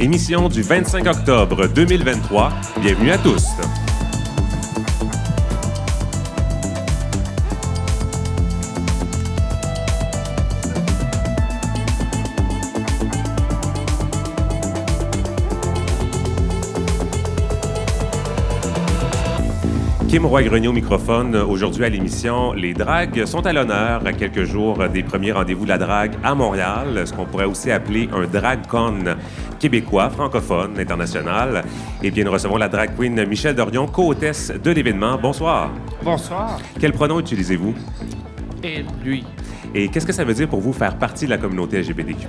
Émission du 25 octobre 2023. Bienvenue à tous. Kim Roy-Grenier au microphone. Aujourd'hui à l'émission, les dragues sont à l'honneur à quelques jours des premiers rendez-vous de la drague à Montréal, ce qu'on pourrait aussi appeler un drag-con québécois, francophone, international. Et bien, nous recevons la drag queen Michelle Dorion, co-hôtesse de l'événement. Bonsoir. Bonsoir. Quel pronom utilisez-vous? Et lui. Et qu'est-ce que ça veut dire pour vous faire partie de la communauté LGBTQ+.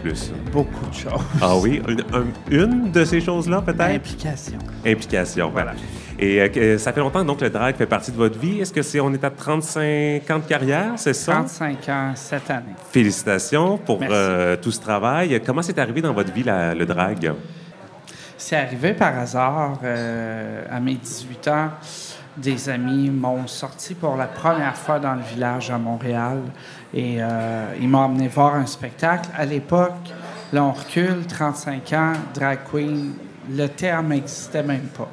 Beaucoup de choses. Ah oui? Une, un- une de ces choses-là, peut-être? Implication. Implication, voilà. Et euh, ça fait longtemps donc le drag fait partie de votre vie. Est-ce que c'est on est à 35 ans de carrière, c'est ça? 35 ans cette année. Félicitations pour euh, tout ce travail. Comment c'est arrivé dans votre vie la- le drag C'est arrivé par hasard euh, à mes 18 ans. Des amis m'ont sorti pour la première fois dans le village à Montréal et euh, ils m'ont emmené voir un spectacle. À l'époque, là on recule, 35 ans, drag queen, le terme n'existait même pas.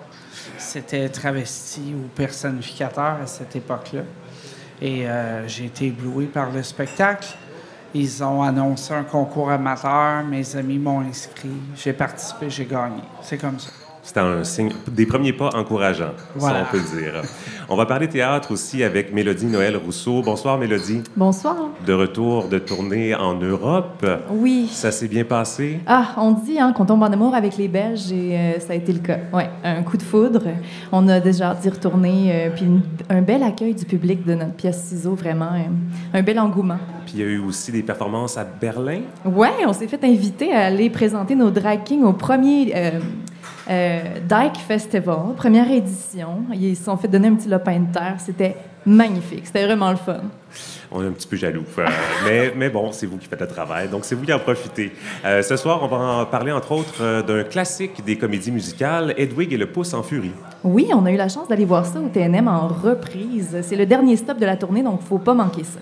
C'était travesti ou personnificateur à cette époque-là. Et euh, j'ai été ébloui par le spectacle. Ils ont annoncé un concours amateur, mes amis m'ont inscrit, j'ai participé, j'ai gagné. C'est comme ça. C'était un signe, des premiers pas encourageants, Voilà. si on peut le dire. On va parler théâtre aussi avec Mélodie Noël Rousseau. Bonsoir Mélodie. Bonsoir. De retour de tournée en Europe. Oui. Ça s'est bien passé? Ah, on dit hein, qu'on tombe en amour avec les Belges et euh, ça a été le cas. Ouais, un coup de foudre. On a déjà hâte d'y retourner. euh, puis une- un bel accueil du public de notre pièce ciseaux, vraiment. euh, un bel engouement. Puis il y a eu aussi des performances à Berlin? Ouais, on s'est fait inviter à aller présenter nos drag kings au premier Dyke Festival, première édition. Ils se sont fait donner un petit lopin de terre. C'était magnifique. C'était vraiment le fun. On est un petit peu jaloux. Euh, mais, mais bon, c'est vous qui faites le travail, donc c'est vous qui en profitez. Euh, ce soir, on va en parler entre autres euh, d'un classique des comédies musicales, Edwig et le pouce en furie. Oui, on a eu la chance d'aller voir ça au TNM en reprise. C'est le dernier stop de la tournée, donc faut pas manquer ça.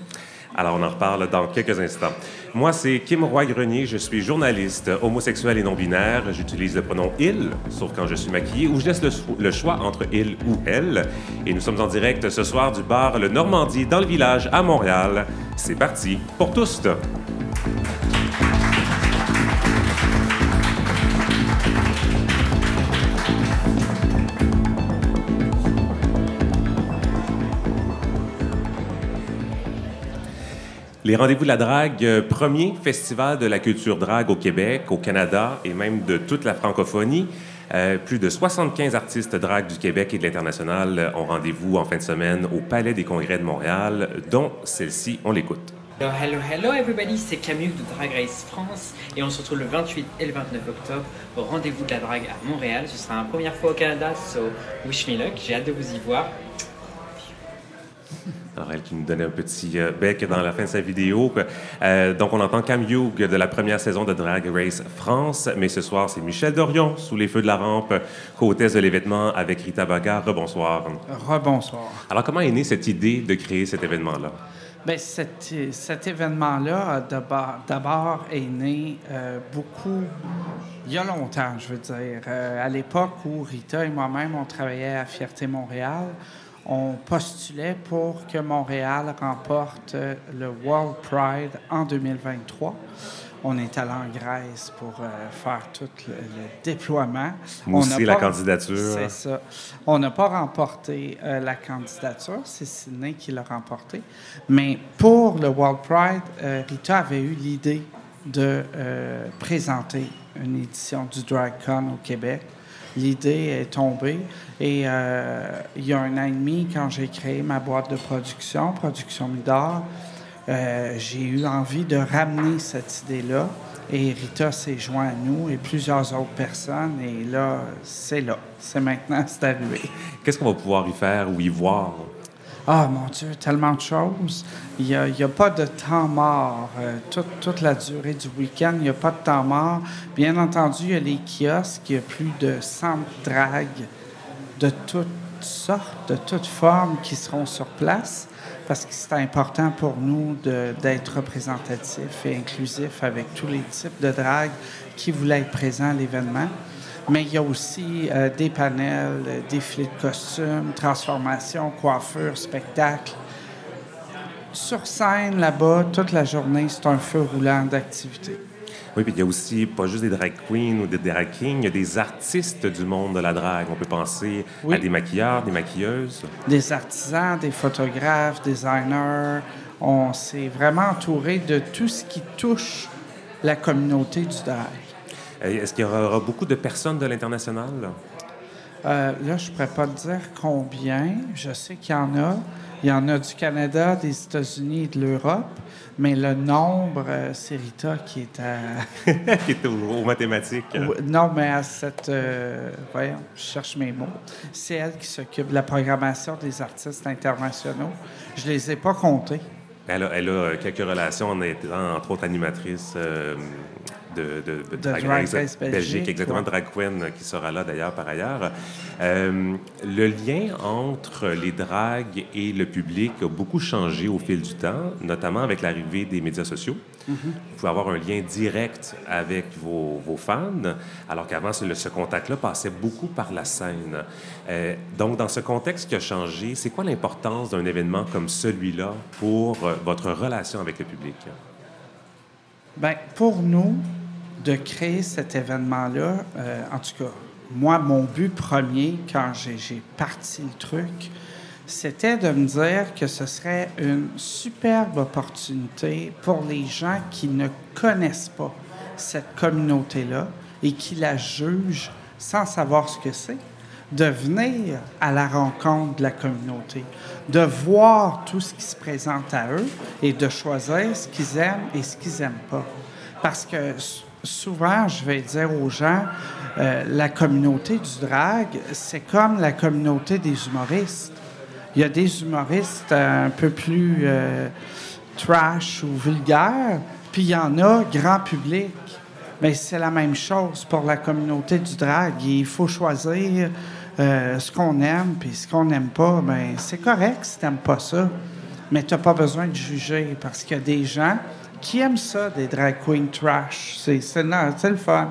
Alors, on en reparle dans quelques instants. Moi, c'est Kim Roy-Grenier. Je suis journaliste homosexuel et non-binaire. J'utilise le pronom il, sauf quand je suis maquillée, ou je laisse le, le choix entre il ou elle. Et nous sommes en direct ce soir du bar Le Normandie dans le village à Montréal. C'est parti pour tous. Les Rendez-vous de la drague, euh, premier festival de la culture drague au Québec, au Canada et même de toute la francophonie. Euh, plus de 75 artistes drague du Québec et de l'international euh, ont rendez-vous en fin de semaine au Palais des Congrès de Montréal, dont celle-ci, on l'écoute. Hello, hello, everybody, c'est Camille de Drag Race France et on se retrouve le 28 et le 29 octobre au rendez-vous de la drague à Montréal. Ce sera la première fois au Canada, so wish me luck, j'ai hâte de vous y voir. Alors, elle qui nous donnait un petit euh, bec dans la fin de sa vidéo. Euh, donc, on entend Cam Hugh de la première saison de Drag Race France. Mais ce soir, c'est Michel Dorion, sous les feux de la rampe, co-hôtesse de l'événement avec Rita Baga. Rebonsoir. Rebonsoir. Alors, comment est née cette idée de créer cet événement-là? Bien, cet, cet événement-là, d'abord, d'abord est né euh, beaucoup, il y a longtemps, je veux dire. Euh, à l'époque où Rita et moi-même, on travaillait à Fierté Montréal, on postulait pour que Montréal remporte euh, le World Pride en 2023. On est allé en Grèce pour euh, faire tout le, le déploiement. On n'a la pas- candidature. C'est ça. On n'a pas remporté euh, la candidature, c'est Sydney qui l'a remporté. Mais pour le World Pride, euh, Rita avait eu l'idée de présenter une édition du DragCon au Québec. L'idée est tombée et euh, il y a un an et demi, quand j'ai créé ma boîte de production, Production Midor, euh, j'ai eu envie de ramener cette idée-là. Et Rita s'est joint à nous et plusieurs autres personnes. Et là, c'est là. C'est maintenant, c'est arrivé. Qu'est-ce qu'on va pouvoir y faire ou y voir? Ah, mon Dieu, tellement de choses. Il n'y a, pas de temps mort. Euh, toute, la durée du week-end, il n'y a pas de temps mort. Bien entendu, il y a les kiosques. Il y a plus de 100 dragues de toutes sortes, de toutes formes qui seront sur place. parce que c'est important pour nous d'être représentatif et inclusif avec tous les types de drague qui voulaient être présents à l'événement. Mais il y a aussi euh, des panels, euh, défilés de costumes, transformations, coiffures, spectacles. Sur scène, là-bas, toute la journée, c'est un feu roulant d'activités. Oui, puis il y a aussi pas juste des drag queens ou des drag kings, il y a des artistes du monde de la drague. On peut penser à des maquilleurs, des maquilleuses. Des artisans, des photographes, designers. On s'est vraiment entouré de tout ce qui touche la communauté du drag. Est-ce qu'il y aura beaucoup de personnes de l'international? Euh, là, je ne pourrais pas te dire combien. Je sais qu'il y en a. Il y en a du Canada, des États-Unis et de l'Europe. Mais le nombre, euh, c'est Rita qui est à. qui est aux, mathématiques. non, mais à cette. Euh, voyons, je cherche mes mots. C'est elle qui s'occupe de la programmation des artistes internationaux. Je ne les ai pas comptés. Elle a, elle a quelques relations en étant, entre autres, animatrice de, de, Drag, Race Belgique, exactement, Drag Queen, qui sera là d'ailleurs par ailleurs. Euh, le lien entre les dragues et le public a beaucoup changé au fil du temps, notamment avec l'arrivée des médias sociaux. Mm-hmm. Vous pouvez avoir un lien direct avec vos, vos fans, alors qu'avant, ce, contact-là passait beaucoup par la scène. Euh, donc, dans ce contexte qui a changé, c'est quoi l'importance d'un événement comme celui-là pour euh, votre relation avec le public? Bien, pour nous, de créer cet événement-là, euh, en tout cas, moi, mon but premier, quand j'ai parti le truc, c'était de me dire que ce serait une superbe opportunité pour les gens qui ne connaissent pas cette communauté-là et qui la jugent sans savoir ce que c'est, de venir à la rencontre de la communauté, de voir tout ce qui se présente à eux et de choisir ce qu'ils aiment et ce qu'ils n'aiment pas. Parce que souvent, je vais dire aux gens, euh, la communauté du drag, c'est comme la communauté des humoristes. Il y a des humoristes un peu plus euh, trash ou vulgaires, puis il y en a grand public. Mais c'est la même chose pour la communauté du drag. Il faut choisir euh, ce qu'on aime, puis ce qu'on n'aime pas. Ben, c'est correct si tu n'aimes pas ça, mais tu n'as pas besoin de juger parce qu'il y a des gens qui aime ça, des drag queens trash? C'est, c'est, le fun.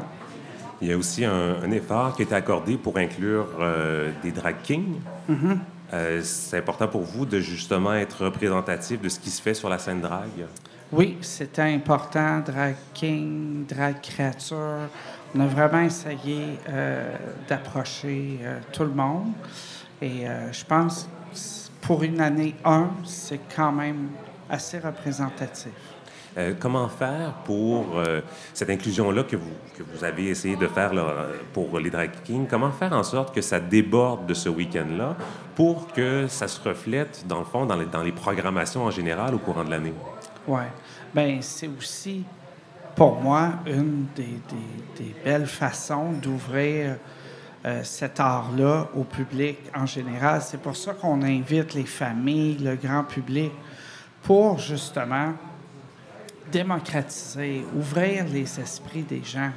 Il y a aussi un, effort qui est accordé pour inclure euh, des drag kings. Mm-hmm. Euh, c'est important pour vous de justement être représentatif de ce qui se fait sur la scène drag? Oui, c'était important. Drag king, drag créature. On a vraiment essayé euh, d'approcher tout le monde. Et je pense pour une année 1, c'est quand même assez représentatif. Euh, comment faire pour euh, cette inclusion-là que vous, que vous avez essayé de faire pour les drag kings? Comment faire en sorte que ça déborde de ce week-end-là pour que ça se reflète, dans le fond, dans les, dans les programmations en général au courant de l'année? Oui. Bien, c'est aussi, pour moi, une des, des, belles façons d'ouvrir euh, cet art-là au public en général. C'est pour ça qu'on invite les familles, le grand public, pour justement démocratiser, ouvrir les esprits des gens.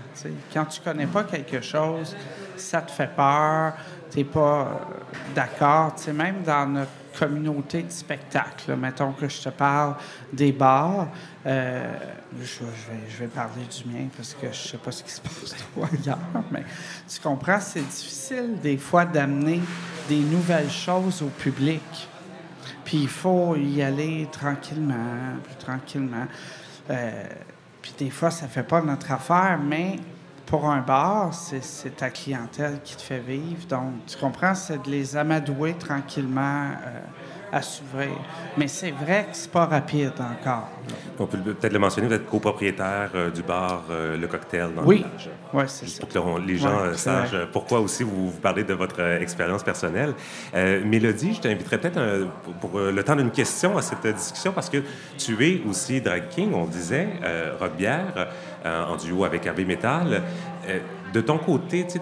Quand tu connais pas quelque chose, ça te fait peur, tu n'es pas euh, d'accord. Même dans notre communauté de spectacle, mettons que je te parle des bars, euh, je, vais, parler du mien parce que je sais pas ce qui se passe ailleurs, mais tu comprends, c'est difficile des fois d'amener des nouvelles choses au public. Puis il faut y aller tranquillement, tranquillement. Euh, puis des fois, ça fait pas notre affaire, mais pour un bar, c'est ta clientèle qui te fait vivre. Donc, tu comprends, c'est de les amadouer tranquillement. Euh, à s'ouvrir. Mais c'est vrai que c'est pas rapide encore. On peut peut-être le mentionner, vous êtes copropriétaire euh, du bar euh, Le Cocktail dans oui. le village. Oui, c'est ça. Pour que les gens euh, sachent pourquoi aussi vous, vous, parlez de votre expérience personnelle. Mélodie, je t'inviterais peut-être pour, le temps d'une question à cette discussion parce que tu es aussi drag king, on disait, rock bière, en duo avec Hervé Metal. de ton côté, tu sais,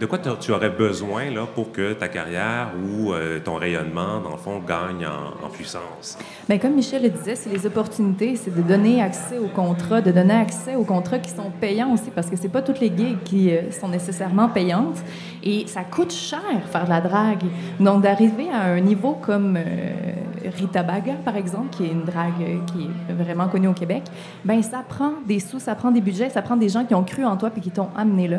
de quoi tu aurais besoin là, pour que ta carrière ou euh, ton rayonnement, dans le fond, gagne en, puissance? Bien, comme Michel le disait, c'est les opportunités, c'est de donner accès aux contrats, de donner accès aux contrats qui sont payants aussi, parce que c'est pas toutes les gigs qui euh, sont nécessairement payantes. Et ça coûte cher faire de la drague. Donc, d'arriver à un niveau comme Rita Baga, par exemple, qui est une drague qui est vraiment connue au Québec, ben ça prend des sous, ça prend des budgets, ça prend des gens qui ont cru en toi puis qui t'ont amené là.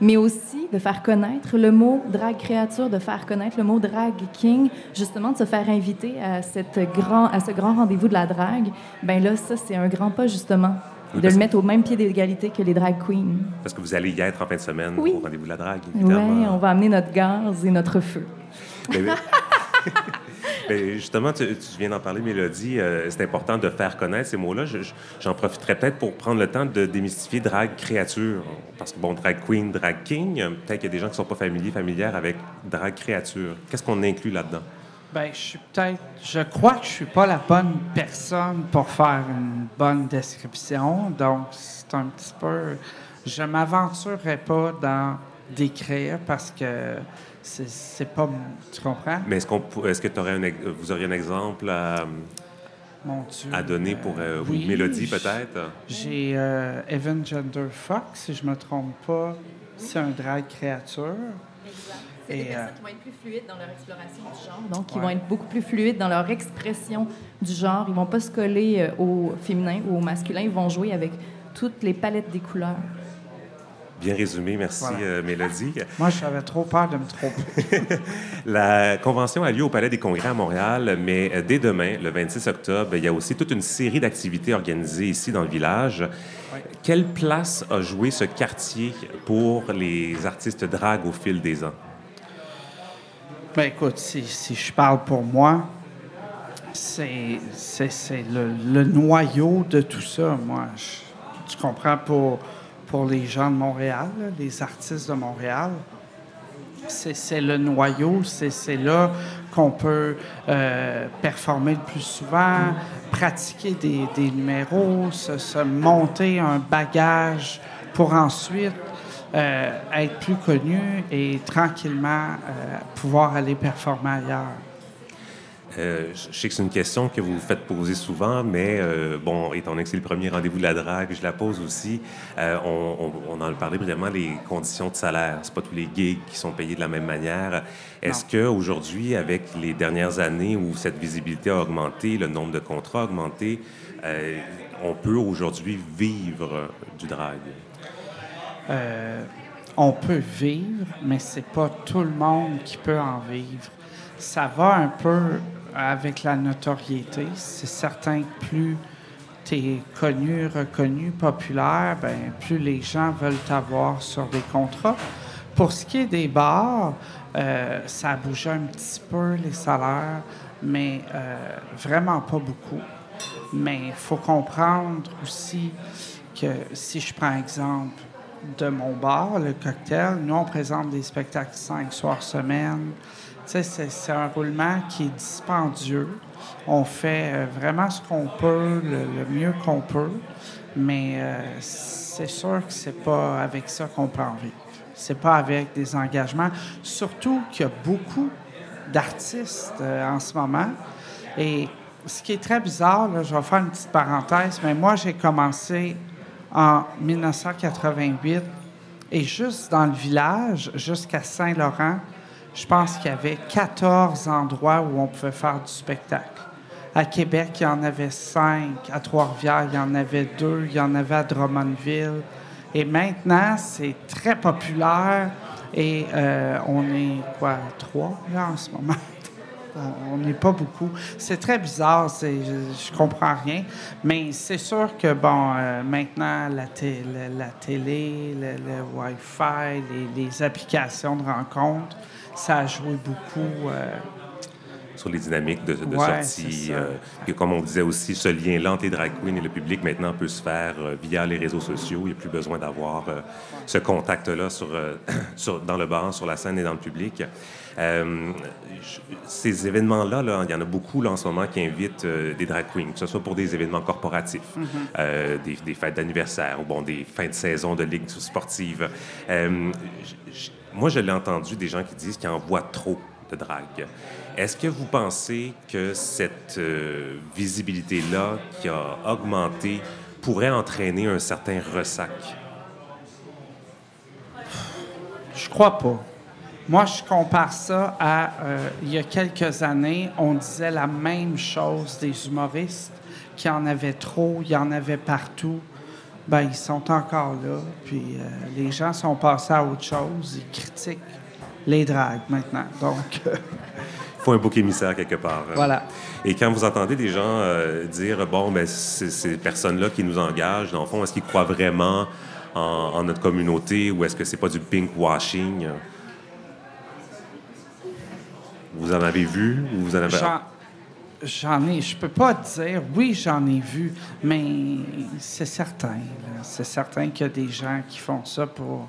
Mais aussi de faire connaître le mot drag créature, de faire connaître le mot drag king, justement de se faire inviter à, cette grand, à ce grand rendez-vous de la drague. Ben là, ça, c'est un grand pas, justement de le mettre au même pied d'égalité que les drag queens. Parce que vous allez y être en fin de semaine au rendez-vous de la drague, évidemment. Oui, on va amener notre gaz et notre feu. Ben, justement, tu, viens d'en parler, Mélodie. Euh, c'est important de faire connaître ces mots-là. J'en profiterai peut-être pour prendre le temps de démystifier drag créature. Parce que, bon, drag queen, drag king, peut-être qu'il y a des gens qui ne sont pas familiers, familières avec drag créature. Qu'est-ce qu'on inclut là-dedans? Bien, je suis peut-être. Je crois que je suis pas la bonne personne pour faire une bonne description. Donc, c'est un petit peu. Je m'aventurerai pas dans décrire parce que c'est pas. Tu comprends? Mais est-ce, qu'on, est-ce que aurais un, vous auriez un exemple à, à donner pour euh, oui, Mélodie, peut-être? J'ai euh, Evan Gender Fox, si je me trompe pas. C'est un drag créature. C'est des personnes qui vont être plus fluides dans leur exploration du genre, donc qui vont être beaucoup plus fluides dans leur expression du genre. Ils vont pas se coller euh, au féminin ou au masculin, ils vont jouer avec toutes les palettes des couleurs. Bien résumé, merci euh, Mélodie. Moi, j'avais trop peur de me tromper. la convention a lieu au Palais des Congrès à Montréal, mais euh, dès demain, le 26 octobre, il y a aussi toute une série d'activités organisées ici dans le village. Quelle place a joué ce quartier pour les artistes drag au fil des ans? Ben écoute, si, je parle pour moi, c'est le, le, noyau de tout ça, moi. tu comprends, pour pour les gens de Montréal, les artistes de Montréal. C'est le noyau, c'est là qu'on peut euh, performer le plus souvent, pratiquer des, numéros, se, monter un bagage pour ensuite euh, être plus connu et tranquillement euh, pouvoir aller performer ailleurs. Euh, je sais que c'est une question que vous faites poser souvent, mais euh, bon, étant donné que c'est le premier rendez-vous de la drague, je la pose aussi. Euh, on, on, en parlait brièvement, les conditions de salaire. C'est pas tous les gigs qui sont payés de la même manière. Est-ce que aujourd'hui, avec les dernières années où cette visibilité a augmenté, le nombre de contrats a augmenté, on peut aujourd'hui vivre du drag? on peut vivre, mais c'est pas tout le monde qui peut en vivre. Ça va un peu avec la notoriété. C'est certain que plus tu es connu, reconnu, populaire, ben, plus les gens veulent t'avoir sur des contrats. Pour ce qui est des bars, euh, ça a bougé un petit peu les salaires, mais euh, vraiment pas beaucoup. Mais il faut comprendre aussi que si je prends exemple de mon bar, le cocktail, nous on présente des spectacles cinq soirs semaine c'est un roulement qui est dispendieux. On fait euh, vraiment ce qu'on peut, le, mieux qu'on peut, mais euh, c'est sûr que c'est pas avec ça qu'on peut en vivre. C'est pas avec des engagements. Surtout qu'il y a beaucoup d'artistes euh, en ce moment. Et ce qui est très bizarre, je vais faire une petite parenthèse, mais moi, j'ai commencé en 1988 et juste dans le village, jusqu'à Saint-Laurent, je pense qu'il y avait 14 endroits où on pouvait faire du spectacle. À Québec, il y en avait cinq. À Trois-Rivières, il y en avait deux. Il y en avait à Drummondville. Et maintenant, c'est très populaire. Et euh, on est, quoi, trois, là, en ce moment? on n'est pas beaucoup. C'est très bizarre, je, je comprends rien. Mais c'est sûr que, bon, euh, maintenant, la, la, télé, le, Wi-Fi, les, les applications de rencontres, ça a joué beaucoup. Euh, sur les dynamiques de, sortie. Euh, et comme on disait aussi, ce lien entre les drag queens et le public maintenant peut se faire euh, via les réseaux sociaux. Il n'y a plus besoin d'avoir ce contact-là sur, sur, dans le bar, sur la scène et dans le public. Euh, ces événements-là, là, il y en a beaucoup là, en ce moment qui invitent euh, des drag queens, que ce soit pour des événements corporatifs, Mhm. euh, des, des fêtes d'anniversaire ou bon, des fins de saison de ligues sportives. Euh, moi, je l'ai entendu des gens qui disent qu'ils en voient trop de drague. Est-ce que vous pensez que cette euh, visibilité-là qui a augmenté pourrait entraîner un certain ressac? Je crois pas. Moi, je compare ça à euh, il y a quelques années, on disait la même chose des humoristes, qu'il y en avait trop, il y en avait partout. Ben, ils sont encore là. Puis euh, les gens sont passés à autre chose. Ils critiquent les dragues maintenant. Donc, faut un bouc émissaire quelque part. voilà. Et quand vous entendez des gens euh, dire, bon, ben, c'est ces personnes-là qui nous engagent, dans le fond, est-ce qu'ils croient vraiment en, en notre communauté ou est-ce que c'est pas du pink washing? Vous en avez vu ou vous en avez... J'en, ai, je peux pas dire, oui, j'en ai vu, mais c'est certain. C'est certain qu'il y a des gens qui font ça pour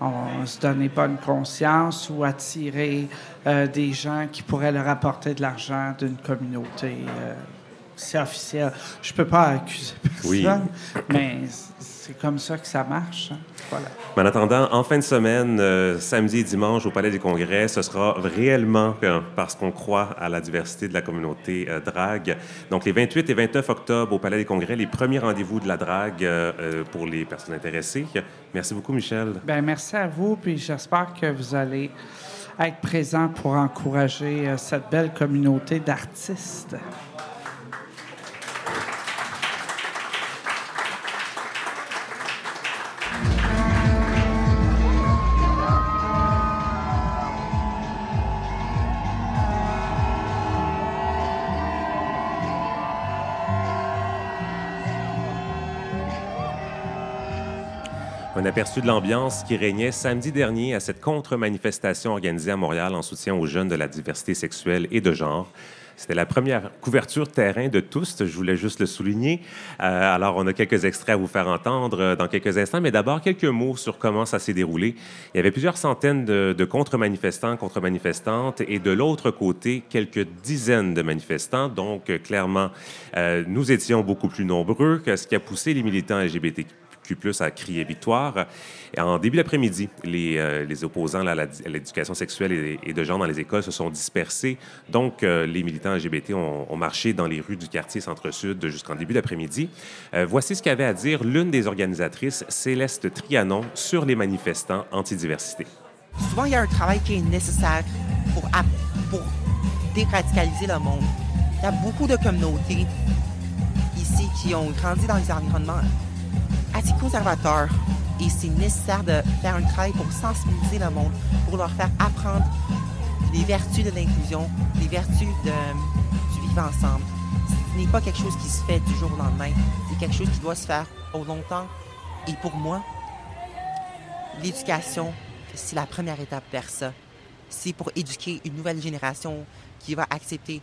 on, se donner bonne conscience ou attirer euh, des gens qui pourraient leur apporter de l'argent d'une communauté. euh, c'est officiel. Je peux pas accuser personne, Oui. mais c'est comme ça que ça marche. hein. Voilà. Mais en attendant, en fin de semaine, euh, samedi et dimanche au Palais des Congrès, ce sera réellement euh, parce qu'on croit à la diversité de la communauté euh, drague. Donc, les 28 et 29 octobre au Palais des Congrès, les premiers rendez-vous de la drague euh, euh, pour les personnes intéressées. Merci beaucoup, Michel. Ben merci à vous, puis j'espère que vous allez être présents pour encourager cette belle communauté d'artistes. Un aperçu de l'ambiance qui régnait samedi dernier à cette contre-manifestation organisée à Montréal en soutien aux jeunes de la diversité sexuelle et de genre. C'était la première couverture terrain de tous, je voulais juste le souligner. Euh, alors, on a quelques extraits à vous faire entendre euh, dans quelques instants, mais d'abord quelques mots sur comment ça s'est déroulé. Il y avait plusieurs centaines de, contre-manifestants, contre-manifestantes, et de l'autre côté, quelques dizaines de manifestants. Donc, euh, clairement, nous étions beaucoup plus nombreux, que ce qui a poussé les militants LGBTQ plus à crier victoire. Et en début d'après-midi, les, euh, les opposants à l'éducation sexuelle et, de genre dans les écoles se sont dispersés. Donc, euh, les militants LGBT ont, marché dans les rues du quartier Centre-Sud jusqu'en début d'après-midi. Euh, voici ce qu'avait à dire l'une des organisatrices, Céleste Trianon, sur les manifestants antidiversité. souvent il y a un travail qui est nécessaire pour, déradicaliser le monde. Il y a beaucoup de communautés ici qui ont grandi dans des environnements assez conservateurs et c'est nécessaire de faire un travail pour sensibiliser le monde, pour leur faire apprendre les vertus de l'inclusion, les vertus de- du vivre ensemble. Ce n'est pas quelque chose qui se fait du jour au lendemain, c'est quelque chose qui doit se faire au longtemps. Et pour moi, l'éducation, c'est la première étape vers ça. C'est pour éduquer une nouvelle génération qui va accepter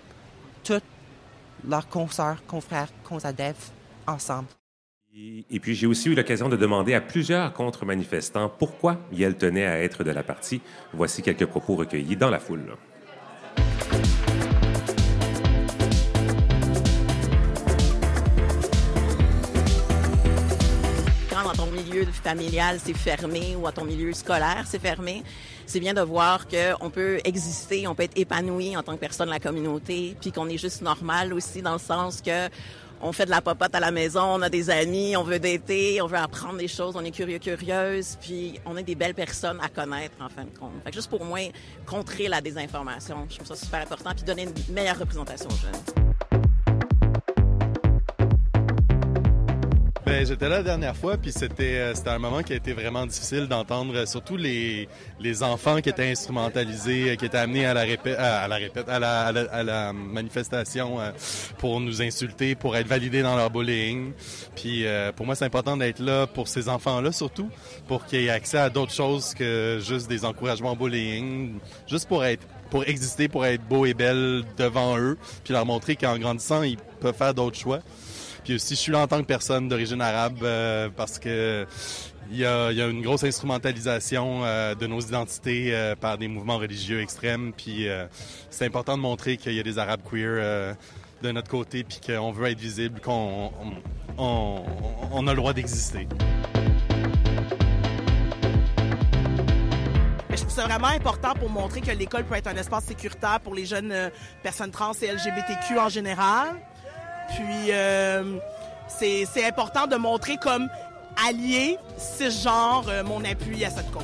toutes leurs consoeurs, confrères, consadefs ensemble. Et, puis, j'ai aussi eu l'occasion de demander à plusieurs contre-manifestants pourquoi ils tenaient à être de la partie. Voici quelques propos recueillis dans la foule. milieu familial c'est fermé ou à ton milieu scolaire c'est fermé, c'est bien de voir qu'on peut exister, on peut être épanoui en tant que personne de la communauté, puis qu'on est juste normal aussi dans le sens que on fait de la popote à la maison, on a des amis, on veut dater, on veut apprendre des choses, on est curieux, curieuse, puis on est des belles personnes à connaître en fin de compte. Fait que juste pour moi, contrer la désinformation, je trouve ça super important, puis donner une meilleure représentation aux jeunes. Ben, j'étais là la dernière fois, puis c'était euh, c'était un moment qui a été vraiment difficile d'entendre, euh, surtout les les enfants qui étaient instrumentalisés, euh, qui étaient amenés à la répète, à la répète, à la, à la, manifestation pour nous insulter, pour être validés dans leur bullying. Puis pour moi, c'est important d'être là pour ces enfants-là surtout, pour qu'ils aient accès à d'autres choses que juste des encouragements au bullying, juste pour être pour exister, pour être beau et belle devant eux, puis leur montrer qu'en grandissant, ils peuvent faire d'autres choix. Puis aussi, je suis là en tant que personne d'origine arabe euh, parce que il y, a, une grosse instrumentalisation euh, de nos identités euh, par des mouvements religieux extrêmes. Puis c'est important de montrer qu'il y a des Arabes queer de notre côté, puis qu'on veut être visible, qu'on on, on- on a le droit d'exister. Je trouve ça vraiment important pour montrer que l'école peut être un espace sécuritaire pour les jeunes personnes trans et LGBTQ en général. Puis euh, c'est important de montrer comme allié, cisgenre, euh, mon appui à cette cause.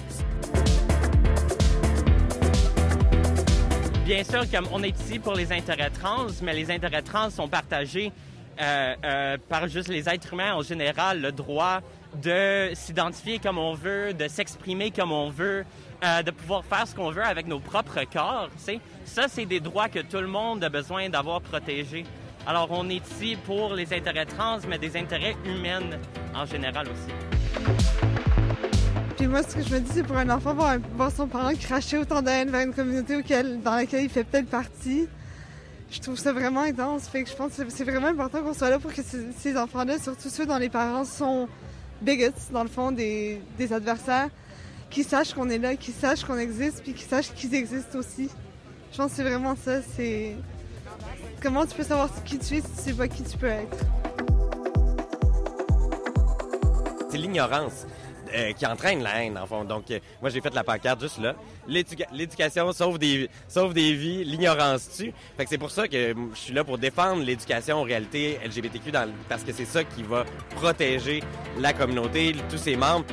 Bien sûr, comme on est ici pour les intérêts trans, mais les intérêts trans sont partagés euh, euh, par juste les êtres humains en général, le droit de s'identifier comme on veut, de s'exprimer comme on veut, euh, de pouvoir faire ce qu'on veut avec nos propres corps. tu sais. Ça, c'est des droits que tout le monde a besoin d'avoir protégés. Alors, on est ici pour les intérêts trans, mais des intérêts humains en général aussi. Puis moi, ce que je me dis, c'est pour un enfant, voir, voir son parent cracher autant de haine vers une communauté dans laquelle il fait peut-être partie, je trouve ça vraiment intense. Fait que je pense que c'est vraiment important qu'on soit là pour que ces, ces enfants-là, surtout ceux dont les parents sont bigots, dans le fond, des, des adversaires, qu'ils sachent qu'on est là, qu'ils sachent qu'on existe, puis qu'ils sachent qu'ils existent aussi. Je pense que c'est vraiment ça, c'est... Comment tu peux savoir qui tu es si tu sais pas qui tu peux être? c'est l'ignorance euh, qui entraîne la haine, en fond. Donc, euh, moi, j'ai fait la pancarte juste là. L'éduca- L'éducation sauve des, sauve des vies, l'ignorance tue. Fait que c'est pour ça que euh, je suis là pour défendre l'éducation en réalité LGBTQ, parce que c'est ça qui va protéger la communauté, tous ses membres.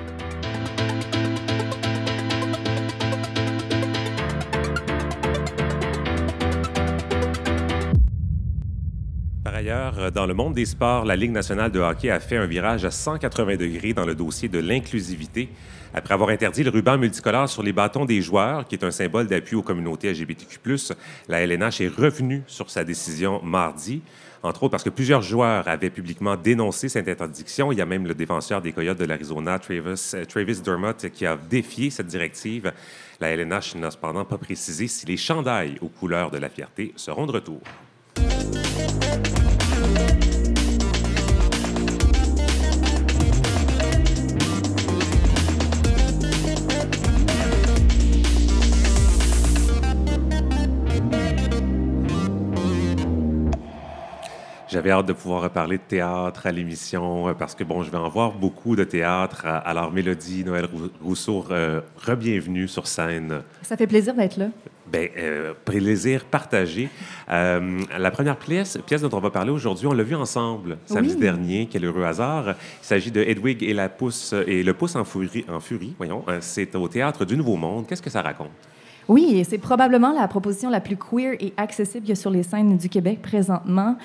Euh, dans le monde des sports, la Ligue nationale de hockey a fait un virage à 180 degrés dans le dossier de l'inclusivité. Après avoir interdit le ruban multicolore sur les bâtons des joueurs, qui est un symbole d'appui aux communautés LGBTQ+, la LNH est revenue sur sa décision mardi, entre autres parce que plusieurs joueurs avaient publiquement dénoncé cette interdiction. Il y a même le défenseur des Coyotes de l'Arizona, Travis, euh, Travis Dermott, qui a défié cette directive. La LNH n'a cependant pas précisé si les chandails aux couleurs de la fierté seront de retour. J'avais hâte de pouvoir reparler de théâtre à l'émission euh, parce que, bon, je vais en voir beaucoup de théâtre. Alors, Mélodie, Noël Rou- Rousseau, re- re-bienvenue sur scène. Ça fait plaisir d'être là. Ben, euh, plaisir partagé. Euh, la première pièce, pièce dont on va parler aujourd'hui, on l'a vue ensemble samedi Oui. dernier. Quel heureux hasard. Il s'agit de Hedwig et, la pousse, et le pouce en furie. En furie voyons. Euh, C'est au Théâtre du Nouveau Monde. Qu'est-ce que ça raconte? Oui, c'est probablement la proposition la plus queer et accessible sur les scènes du Québec présentement.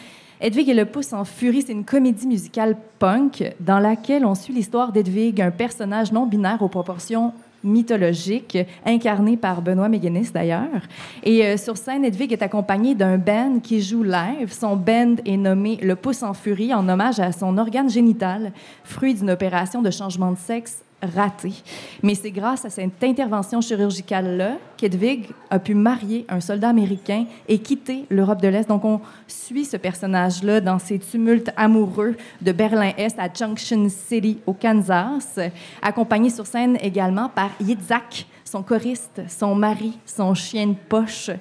Edwig et le pouce en furie, c'est une comédie musicale punk dans laquelle on suit l'histoire d'Edwig, un personnage non binaire aux proportions mythologiques, incarné par Benoît Méguenis d'ailleurs. Et euh, sur scène, Edwig est accompagné d'un band qui joue live. Son band est nommé Le Pouce en Furie en hommage à son organe génital, fruit d'une opération de changement de sexe ratée. Mais c'est grâce à cette intervention chirurgicale-là qu'Edwig a pu marier un soldat américain et quitter l'Europe de l'Est. Donc, on suit ce personnage-là dans ses tumultes amoureux de Berlin-Est à Junction City, au Kansas, accompagné sur scène également par Yitzhak, son choriste, son mari, son chien de poche,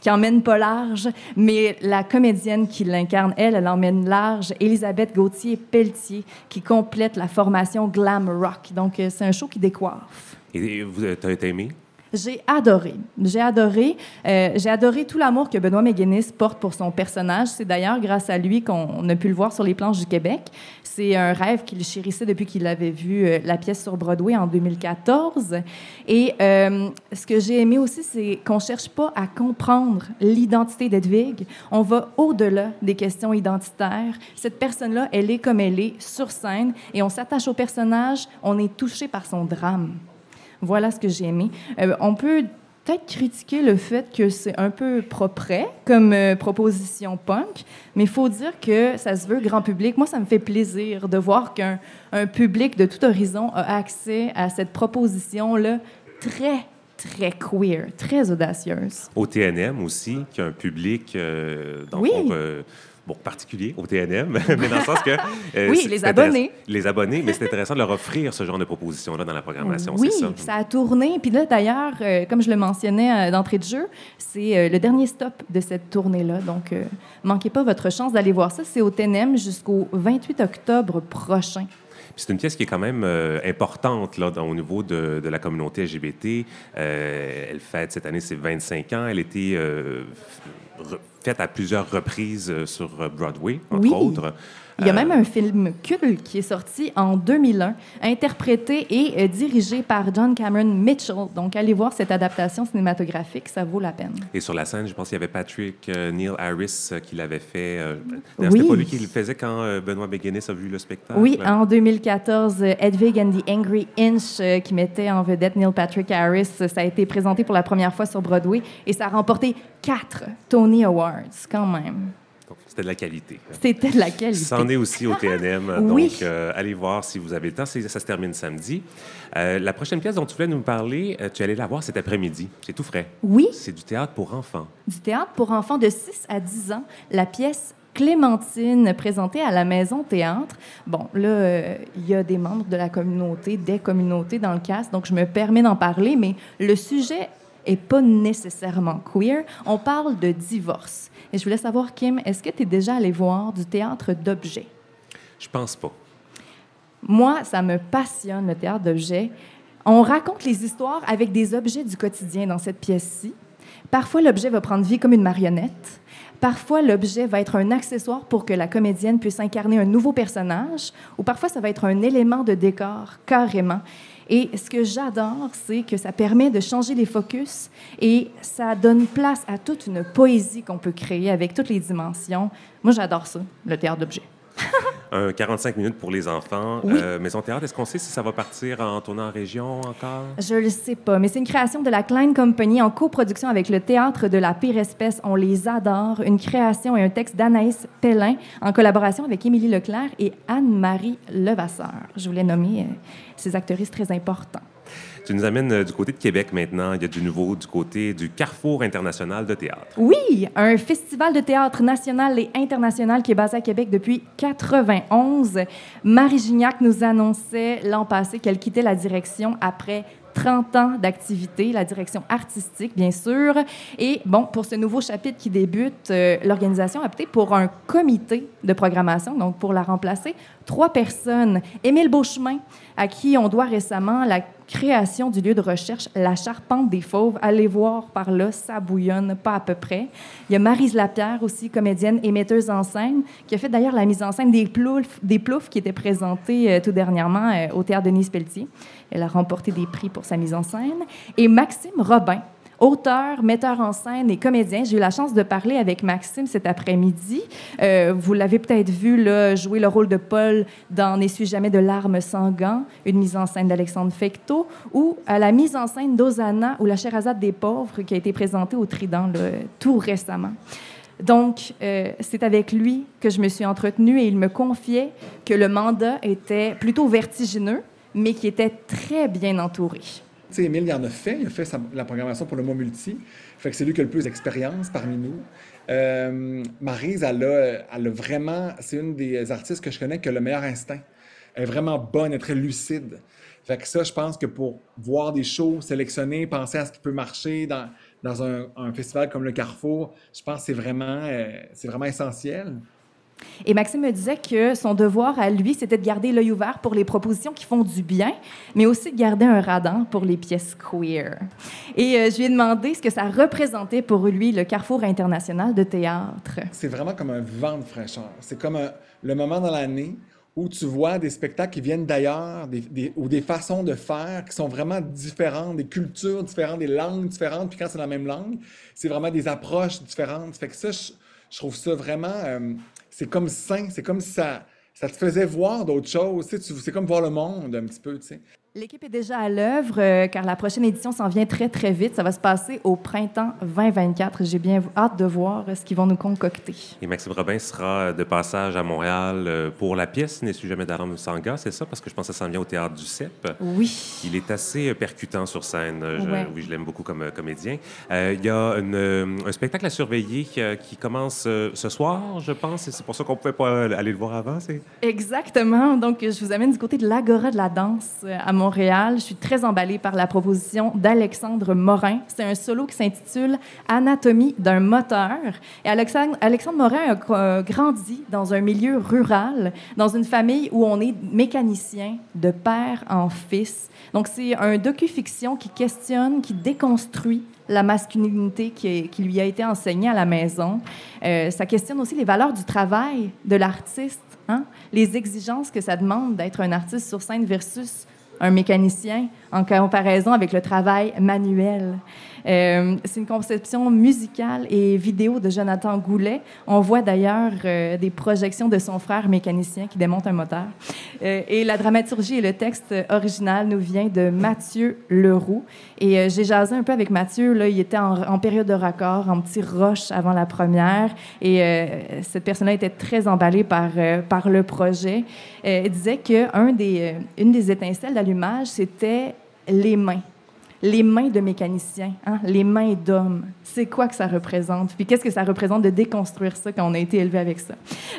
qui emmène pas large, mais la comédienne qui l'incarne, elle, elle emmène large, Elisabeth Gauthier-Pelletier, qui complète la formation glam rock. Donc, euh, c'est un show qui décoiffe. Et t'as aimé? J'ai adoré. J'ai adoré. Euh, j'ai adoré tout l'amour que Benoît Méguinis porte pour son personnage. C'est d'ailleurs grâce à lui qu'on a pu le voir sur les planches du Québec. C'est un rêve qu'il chérissait depuis qu'il avait vu euh, la pièce sur Broadway en 2014. Et euh, ce que j'ai aimé aussi, c'est qu'on cherche pas à comprendre l'identité d'Edwig. On va au-delà des questions identitaires. Cette personne-là, elle est comme elle est sur scène et on s'attache au personnage. On est touché par son drame. Voilà ce que j'ai aimé. Euh, on peut peut-être critiquer le fait que c'est un peu propre comme euh, proposition punk, mais il faut dire que ça se veut grand public. Moi, ça me fait plaisir de voir qu'un un public de tout horizon a accès à cette proposition-là très, très queer, très audacieuse. Au TNM aussi, qui a un public, euh, dans le Oui. fond, euh, bon, particulier au TNM, mais dans le sens que... euh, Oui, les abonnés. Les abonnés, mais c'est intéressant de leur offrir ce genre de propositions-là dans la programmation, Oui, ça? ça a tourné. Puis là, d'ailleurs, euh, comme je le mentionnais euh, d'entrée de jeu, c'est le dernier stop de cette tournée-là. Donc, manquez pas votre chance d'aller voir ça. C'est au TNM jusqu'au 28 octobre prochain. C'est une pièce qui est quand même euh, importante là, au niveau de, de la communauté LGBT. Euh, elle fête cette année ses 25 ans. Elle euh, re- faite à plusieurs reprises euh, sur euh, Broadway, entre Oui. autres. Il y a Euh, même un film culte qui est sorti en 2001, interprété et euh, dirigé par John Cameron Mitchell. Donc, allez voir cette adaptation cinématographique, ça vaut la peine. Et sur la scène, je pense qu'il y avait Patrick euh, Neil Harris euh, qui l'avait fait. euh, d'ailleurs, C'était Oui. pas lui qui le faisait quand Benoît Béguenis a vu le spectacle? Oui, en 2014, euh, Hedwig and the Angry Inch, qui mettait en vedette Neil Patrick Harris, ça a été présenté pour la première fois sur Broadway et ça a remporté quatre Tony Awards, quand même. C'était de la qualité. C'était de la qualité. C'en est aussi au TNM. Oui. Donc, euh, allez voir si vous avez le temps. Ça se termine samedi. Euh, la prochaine pièce dont tu voulais nous parler, euh, tu allais la voir cet après-midi. C'est tout frais. Oui. C'est du théâtre pour enfants. Du théâtre pour enfants de 6 à 10 ans, la pièce Clémentine, présentée à la Maison Théâtre. Bon, là, euh, il y a des membres de la communauté, des communautés dans le cast, donc je me permets d'en parler, mais le sujet est pas nécessairement queer. On parle de divorce. Et je voulais savoir, Kim, est-ce que tu es déjà allé voir du théâtre d'objets? Je pense pas. Moi, ça me passionne, le théâtre d'objets. On raconte les histoires avec des objets du quotidien dans cette pièce-ci. Parfois, l'objet va prendre vie comme une marionnette. Parfois, l'objet va être un accessoire pour que la comédienne puisse incarner un nouveau personnage. Ou parfois, ça va être un élément de décor, carrément. Et ce que j'adore, c'est que ça permet de changer les focus et ça donne place à toute une poésie qu'on peut créer avec toutes les dimensions. Moi, j'adore ça, le théâtre d'objets. Un 45 minutes pour les enfants. Oui. Euh, Maison Théâtre, est-ce qu'on sait si ça va partir en tournant en région encore? Je le sais pas, mais c'est une création de la Klein Company en coproduction avec le Théâtre de la Pire Espèce. On les adore. Une création et un texte d'Anaïs Pellin en collaboration avec Émilie Leclerc et Anne-Marie Levasseur. Je voulais nommer euh, ces actrices très importants. Tu nous amènes euh, du côté de Québec maintenant. Il y a du nouveau du côté du Carrefour international de théâtre. Oui, un festival de théâtre national et international qui est basé à Québec depuis 91. Marie Gignac nous annonçait l'an passé qu'elle quittait la direction après 30 ans d'activité, la direction artistique, bien sûr. Et bon, pour ce nouveau chapitre qui débute, euh, l'organisation a opté pour un comité de programmation, donc pour la remplacer, trois personnes. Émile Beauchemin, à qui on doit récemment la création du lieu de recherche La Charpente des Fauves. Allez voir par là, ça bouillonne pas à peu près. Il y a Marise Lapierre aussi, comédienne et metteuse en scène, qui a fait d'ailleurs la mise en scène des ploufs, qui étaient présentés euh, tout dernièrement euh, au Théâtre Denise Pelletier. Elle a remporté des prix pour sa mise en scène. Et Maxime Robin, auteur, metteur en scène et comédien. J'ai eu la chance de parler avec Maxime cet après-midi. Euh, vous l'avez peut-être vu jouer le rôle de Paul dans N'essuie jamais de larmes sans gants, une mise en scène d'Alexandre Fecteau, ou à la mise en scène d'Ozana ou La Sherazade des pauvres qui a été présentée au Trident tout récemment. Donc, euh, c'est avec lui que je me suis entretenue et il me confiait que le mandat était plutôt vertigineux, mais qui était très bien entouré. Tu sais, Émile, il en a fait. Il a fait la programmation pour le mot multi. Fait que c'est lui qui a le plus d'expérience parmi nous. Euh, Maryse, elle a, elle a vraiment... C'est une des artistes que je connais qui a le meilleur instinct. Elle est vraiment bonne, elle est très lucide. Fait que ça, je pense que pour voir des shows, sélectionner, penser à ce qui peut marcher dans, un festival comme le Carrefour, je pense que c'est vraiment, euh, c'est vraiment essentiel. Et Maxime me disait que son devoir à lui, c'était de garder l'œil ouvert pour les propositions qui font du bien, mais aussi de garder un radar pour les pièces queer. Et euh, je lui ai demandé ce que ça représentait pour lui, le Carrefour international de théâtre. C'est vraiment comme un vent de fraîcheur. C'est comme le moment dans l'année où tu vois des spectacles qui viennent d'ailleurs des, des- ou des façons de faire qui sont vraiment différentes, des cultures différentes, des langues différentes. Puis quand c'est la même langue, c'est vraiment des approches différentes. Fait que ça, je, je trouve ça vraiment... euh, c'est comme sain. C'est comme ça, ça te faisait voir d'autres choses. tu sais, C'est comme voir le monde un petit peu, tu sais. L'équipe est déjà à l'œuvre euh, car la prochaine édition s'en vient très très vite. Ça va se passer au printemps 2024. J'ai bien hâte de voir euh, ce qu'ils vont nous concocter. Et Maxime Robin sera de passage à Montréal euh, pour la pièce N'est su jamais d'Alan Sanga, c'est ça? Parce que je pense que ça s'en vient au théâtre du CEP. Oui. Il est assez euh, percutant sur scène. Euh, je- Ouais. Oui, je l'aime beaucoup comme euh, comédien. Euh, Il y a une, euh, un spectacle à surveiller qui, euh, qui commence euh, ce soir, je pense. C'est pour ça qu'on ne pouvait pas euh, aller le voir avant. Exactement. Donc, je vous amène du côté de l'Agora de la danse euh, à Montréal. Je suis très emballée par la proposition d'Alexandre Morin. C'est un solo qui s'intitule Anatomie d'un moteur. Et Alexandre, Morin a euh, grandi dans un milieu rural, dans une famille où on est mécanicien de père en fils. Donc, c'est un docu-fiction qui questionne, qui déconstruit la masculinité qui lui a été enseignée à la maison. Euh, ça questionne aussi les valeurs du travail de l'artiste, hein? les exigences que ça demande d'être un artiste sur scène versus un mécanicien en comparaison avec le travail manuel. Euh, c'est une conception musicale et vidéo de Jonathan Goulet. On voit d'ailleurs euh, des projections de son frère mécanicien qui démonte un moteur. Euh, et la dramaturgie et le texte original nous vient de Mathieu Leroux. Et j'ai jasé un peu avec Mathieu. Là, il était en, période de raccord, en petit rush avant la première. Et cette personne-là était très emballée par, par le projet. Elle disait qu'une une des étincelles d'allumage, c'était les mains les mains de mécaniciens, hein, les mains d'hommes. C'est quoi que ça représente? Puis qu'est-ce que ça représente de déconstruire ça quand on a été élevé avec ça?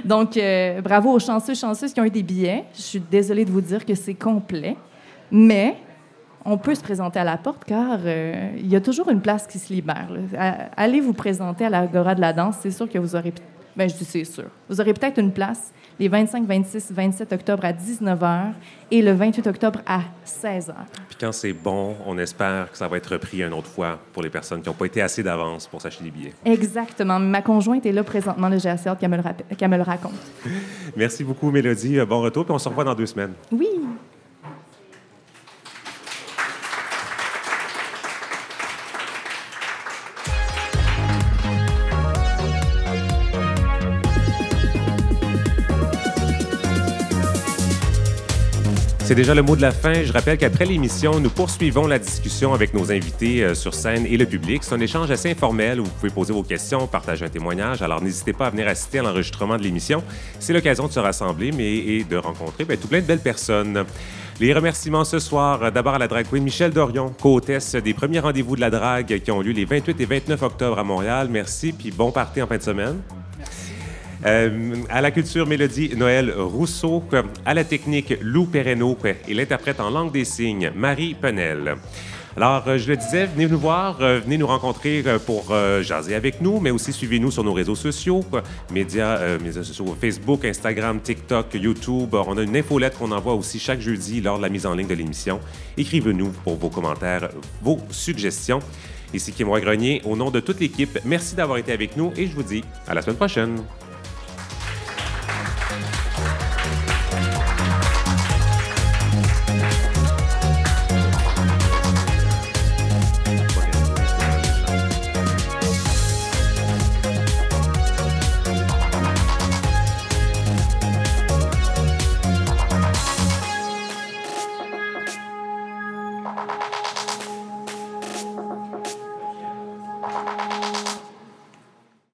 Donc, euh, bravo aux chanceux, chanceuses qui ont eu des billets. Je suis désolée de vous dire que c'est complet, mais on peut se présenter à la porte car euh, il y a toujours une place qui se libère. Allez vous présenter à l'Agora de la danse, c'est sûr que vous aurez... Ben, je dis c'est sûr. Vous aurez peut-être une place les 25, 26, 27 octobre à 19h et le 28 octobre à 16h. Puis quand c'est bon, on espère que ça va être repris une autre fois pour les personnes qui n'ont pas été assez d'avance pour s'acheter des billets. Exactement. Ma conjointe est là présentement, le hâte qu'elle me, le me raconte. Merci beaucoup, Mélodie. Bon retour, puis on se revoit dans deux semaines. Oui. C'est déjà le mot de la fin. Je rappelle qu'après l'émission, nous poursuivons la discussion avec nos invités euh, sur scène et le public. C'est un échange assez informel où vous pouvez poser vos questions, partager un témoignage. Alors n'hésitez pas à venir assister à l'enregistrement de l'émission. C'est l'occasion de se rassembler mais, et de rencontrer ben, tout plein de belles personnes. Les remerciements ce soir, euh, d'abord à la drag queen Michel Dorion, co-hôtesse des premiers rendez-vous de la drague qui ont lieu les 28 et 29 octobre à Montréal. Merci, puis bon party en fin de semaine. Euh, à la culture mélodie, Noël Rousseau. À la technique, Lou Perreno. Et l'interprète en langue des signes, Marie Penel. Alors, euh, je le disais, venez nous voir, euh, venez nous rencontrer pour jaser avec nous, mais aussi suivez-nous sur nos réseaux sociaux, médias, euh, médias sociaux, Facebook, Instagram, TikTok, YouTube. On a une infolette qu'on envoie aussi chaque jeudi lors de la mise en ligne de l'émission. Écrivez-nous pour vos commentaires, vos suggestions. Ici Kim Roy Grenier, au nom de toute l'équipe, merci d'avoir été avec nous et je vous dis à la semaine prochaine.